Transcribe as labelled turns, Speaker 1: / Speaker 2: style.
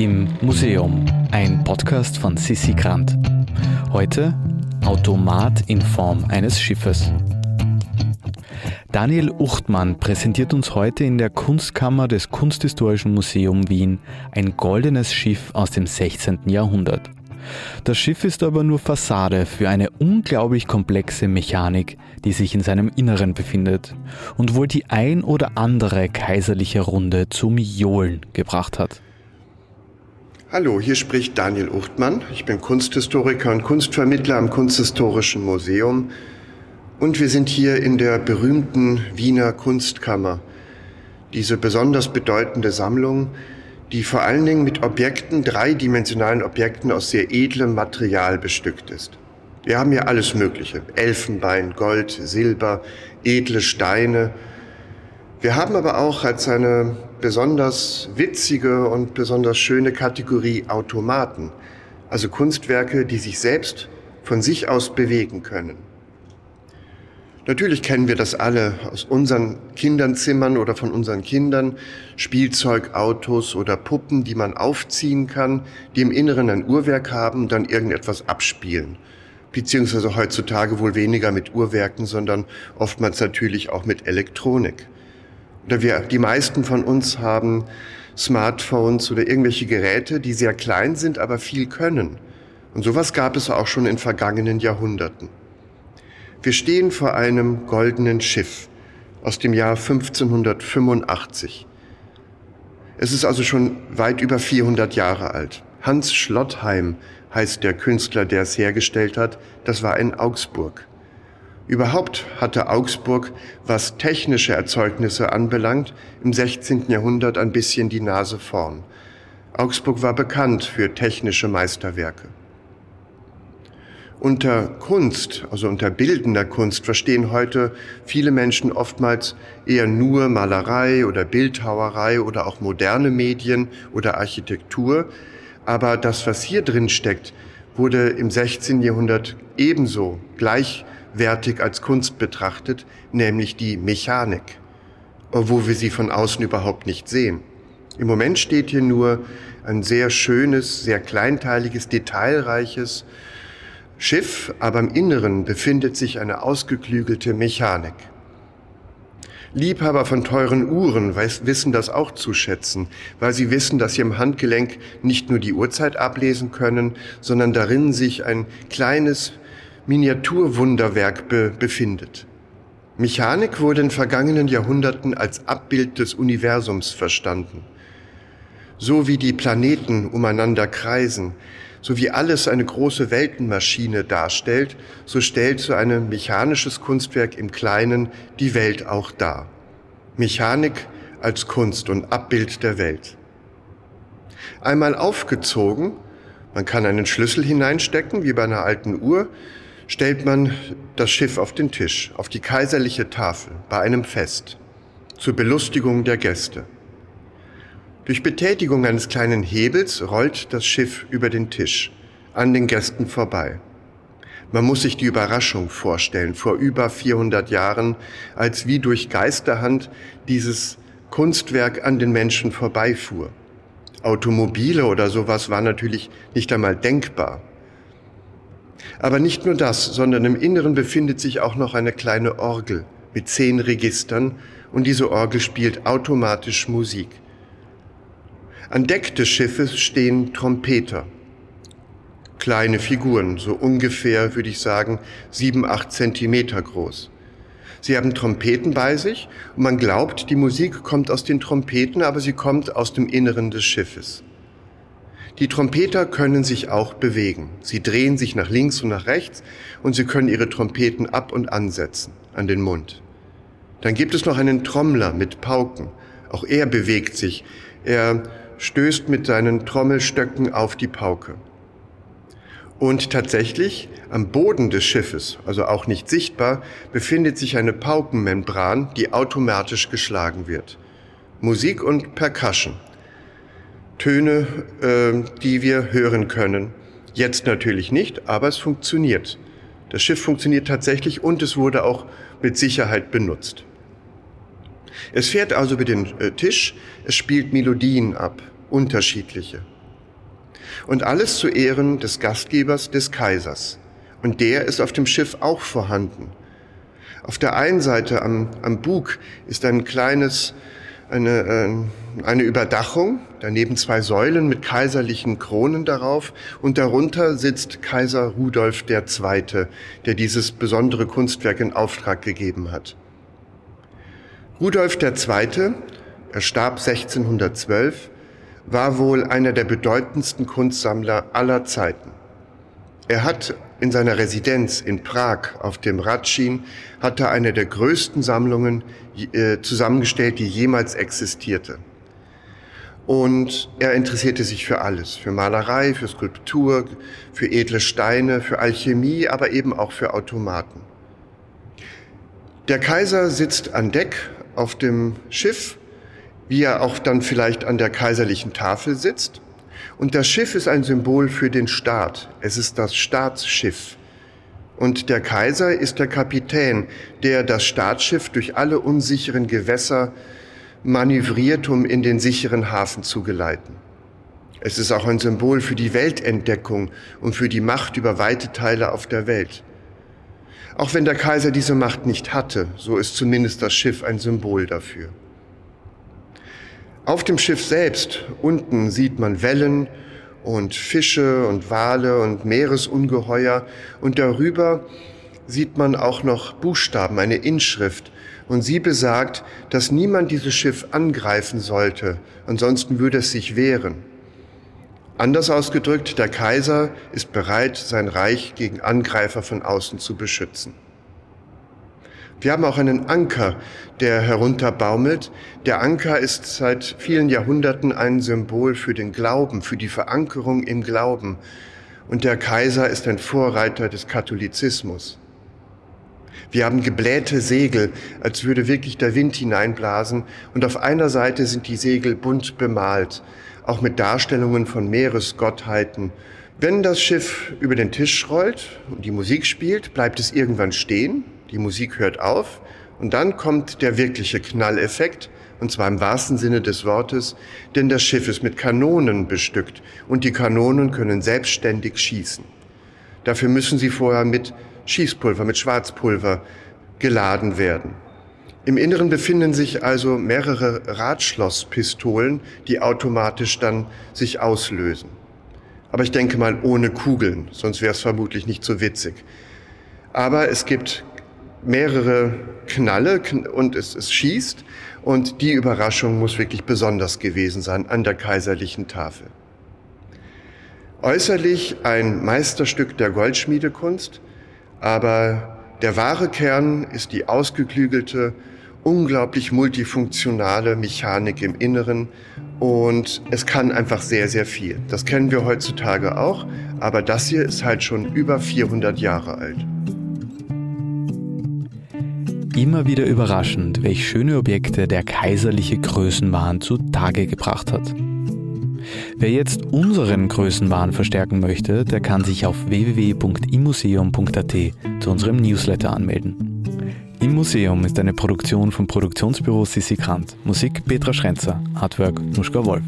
Speaker 1: im Museum, ein Podcast von Sissi Grant. Heute Automat in Form eines Schiffes. Daniel Uchtmann präsentiert uns heute in der Kunstkammer des Kunsthistorischen Museum Wien ein goldenes Schiff aus dem 16. Jahrhundert. Das Schiff ist aber nur Fassade für eine unglaublich komplexe Mechanik, die sich in seinem Inneren befindet und wohl die ein oder andere kaiserliche Runde zum Johlen gebracht hat.
Speaker 2: Hallo, hier spricht Daniel Uchtmann. Ich bin Kunsthistoriker und Kunstvermittler am Kunsthistorischen Museum und wir sind hier in der berühmten Wiener Kunstkammer. Diese besonders bedeutende Sammlung, die vor allen Dingen mit Objekten, dreidimensionalen Objekten aus sehr edlem Material bestückt ist. Wir haben hier alles Mögliche. Elfenbein, Gold, Silber, edle Steine. Wir haben aber auch als eine besonders witzige und besonders schöne Kategorie Automaten. Also Kunstwerke, die sich selbst von sich aus bewegen können. Natürlich kennen wir das alle aus unseren Kindernzimmern oder von unseren Kindern. Spielzeugautos oder Puppen, die man aufziehen kann, die im Inneren ein Uhrwerk haben und dann irgendetwas abspielen. Beziehungsweise heutzutage wohl weniger mit Uhrwerken, sondern oftmals natürlich auch mit Elektronik. Oder wir, die meisten von uns haben Smartphones oder irgendwelche Geräte, die sehr klein sind, aber viel können. Und sowas gab es auch schon in vergangenen Jahrhunderten. Wir stehen vor einem goldenen Schiff aus dem Jahr 1585. Es ist also schon weit über 400 Jahre alt. Hans Schlottheim heißt der Künstler, der es hergestellt hat. Das war in Augsburg. Überhaupt hatte Augsburg, was technische Erzeugnisse anbelangt, im 16. Jahrhundert ein bisschen die Nase vorn. Augsburg war bekannt für technische Meisterwerke. Unter Kunst, also unter bildender Kunst, verstehen heute viele Menschen oftmals eher nur Malerei oder Bildhauerei oder auch moderne Medien oder Architektur. Aber das, was hier drin steckt, wurde im 16. Jahrhundert ebenso gleichwertig als Kunst betrachtet, nämlich die Mechanik, wo wir sie von außen überhaupt nicht sehen. Im Moment steht hier nur ein sehr schönes, sehr kleinteiliges, detailreiches, Schiff, aber im Inneren befindet sich eine ausgeklügelte Mechanik. Liebhaber von teuren Uhren wissen das auch zu schätzen, weil sie wissen, dass sie im Handgelenk nicht nur die Uhrzeit ablesen können, sondern darin sich ein kleines Miniaturwunderwerk be befindet. Mechanik wurde in vergangenen Jahrhunderten als Abbild des Universums verstanden. So wie die Planeten umeinander kreisen, so wie alles eine große Weltenmaschine darstellt, so stellt so ein mechanisches Kunstwerk im Kleinen die Welt auch dar. Mechanik als Kunst und Abbild der Welt. Einmal aufgezogen, man kann einen Schlüssel hineinstecken, wie bei einer alten Uhr, stellt man das Schiff auf den Tisch, auf die kaiserliche Tafel, bei einem Fest, zur Belustigung der Gäste. Durch Betätigung eines kleinen Hebels rollt das Schiff über den Tisch an den Gästen vorbei. Man muss sich die Überraschung vorstellen, vor über 400 Jahren, als wie durch Geisterhand dieses Kunstwerk an den Menschen vorbeifuhr. Automobile oder sowas war natürlich nicht einmal denkbar. Aber nicht nur das, sondern im Inneren befindet sich auch noch eine kleine Orgel mit zehn Registern und diese Orgel spielt automatisch Musik. An Deck des Schiffes stehen Trompeter. Kleine Figuren, so ungefähr, würde ich sagen, sieben, acht Zentimeter groß. Sie haben Trompeten bei sich und man glaubt, die Musik kommt aus den Trompeten, aber sie kommt aus dem Inneren des Schiffes. Die Trompeter können sich auch bewegen. Sie drehen sich nach links und nach rechts und sie können ihre Trompeten ab und ansetzen an den Mund. Dann gibt es noch einen Trommler mit Pauken. Auch er bewegt sich. Er stößt mit seinen Trommelstöcken auf die Pauke. Und tatsächlich am Boden des Schiffes, also auch nicht sichtbar, befindet sich eine Paukenmembran, die automatisch geschlagen wird. Musik und Percussion. Töne, äh, die wir hören können. Jetzt natürlich nicht, aber es funktioniert. Das Schiff funktioniert tatsächlich und es wurde auch mit Sicherheit benutzt. Es fährt also über den äh, Tisch, es spielt Melodien ab, unterschiedliche. Und alles zu Ehren des Gastgebers, des Kaisers. Und der ist auf dem Schiff auch vorhanden. Auf der einen Seite am, am Bug ist ein kleines, eine, äh, eine Überdachung, daneben zwei Säulen mit kaiserlichen Kronen darauf und darunter sitzt Kaiser Rudolf II., der dieses besondere Kunstwerk in Auftrag gegeben hat. Rudolf II., er starb 1612, war wohl einer der bedeutendsten Kunstsammler aller Zeiten. Er hat in seiner Residenz in Prag auf dem Ratschin hat er eine der größten Sammlungen äh, zusammengestellt, die jemals existierte. Und er interessierte sich für alles, für Malerei, für Skulptur, für edle Steine, für Alchemie, aber eben auch für Automaten. Der Kaiser sitzt an Deck auf dem Schiff, wie er auch dann vielleicht an der kaiserlichen Tafel sitzt. Und das Schiff ist ein Symbol für den Staat. Es ist das Staatsschiff. Und der Kaiser ist der Kapitän, der das Staatsschiff durch alle unsicheren Gewässer manövriert, um in den sicheren Hafen zu geleiten. Es ist auch ein Symbol für die Weltentdeckung und für die Macht über weite Teile auf der Welt. Auch wenn der Kaiser diese Macht nicht hatte, so ist zumindest das Schiff ein Symbol dafür. Auf dem Schiff selbst unten sieht man Wellen und Fische und Wale und Meeresungeheuer und darüber sieht man auch noch Buchstaben, eine Inschrift. Und sie besagt, dass niemand dieses Schiff angreifen sollte, ansonsten würde es sich wehren. Anders ausgedrückt, der Kaiser ist bereit, sein Reich gegen Angreifer von außen zu beschützen. Wir haben auch einen Anker, der herunterbaumelt. Der Anker ist seit vielen Jahrhunderten ein Symbol für den Glauben, für die Verankerung im Glauben. Und der Kaiser ist ein Vorreiter des Katholizismus. Wir haben geblähte Segel, als würde wirklich der Wind hineinblasen. Und auf einer Seite sind die Segel bunt bemalt auch mit Darstellungen von Meeresgottheiten. Wenn das Schiff über den Tisch rollt und die Musik spielt, bleibt es irgendwann stehen, die Musik hört auf und dann kommt der wirkliche Knalleffekt, und zwar im wahrsten Sinne des Wortes, denn das Schiff ist mit Kanonen bestückt und die Kanonen können selbstständig schießen. Dafür müssen sie vorher mit Schießpulver, mit Schwarzpulver geladen werden. Im Inneren befinden sich also mehrere Radschlosspistolen, die automatisch dann sich auslösen. Aber ich denke mal ohne Kugeln, sonst wäre es vermutlich nicht so witzig. Aber es gibt mehrere Knalle und es, es schießt und die Überraschung muss wirklich besonders gewesen sein an der kaiserlichen Tafel. Äußerlich ein Meisterstück der Goldschmiedekunst, aber der wahre Kern ist die ausgeklügelte, unglaublich multifunktionale Mechanik im Inneren und es kann einfach sehr, sehr viel. Das kennen wir heutzutage auch, aber das hier ist halt schon über 400 Jahre alt.
Speaker 1: Immer wieder überraschend, welch schöne Objekte der kaiserliche Größenwahn zutage gebracht hat. Wer jetzt unseren Größenwahn verstärken möchte, der kann sich auf www.imuseum.at zu unserem Newsletter anmelden. Im Museum ist eine Produktion vom Produktionsbüro Sissi Grant. Musik Petra Schrenzer, Artwork Nuschka Wolf.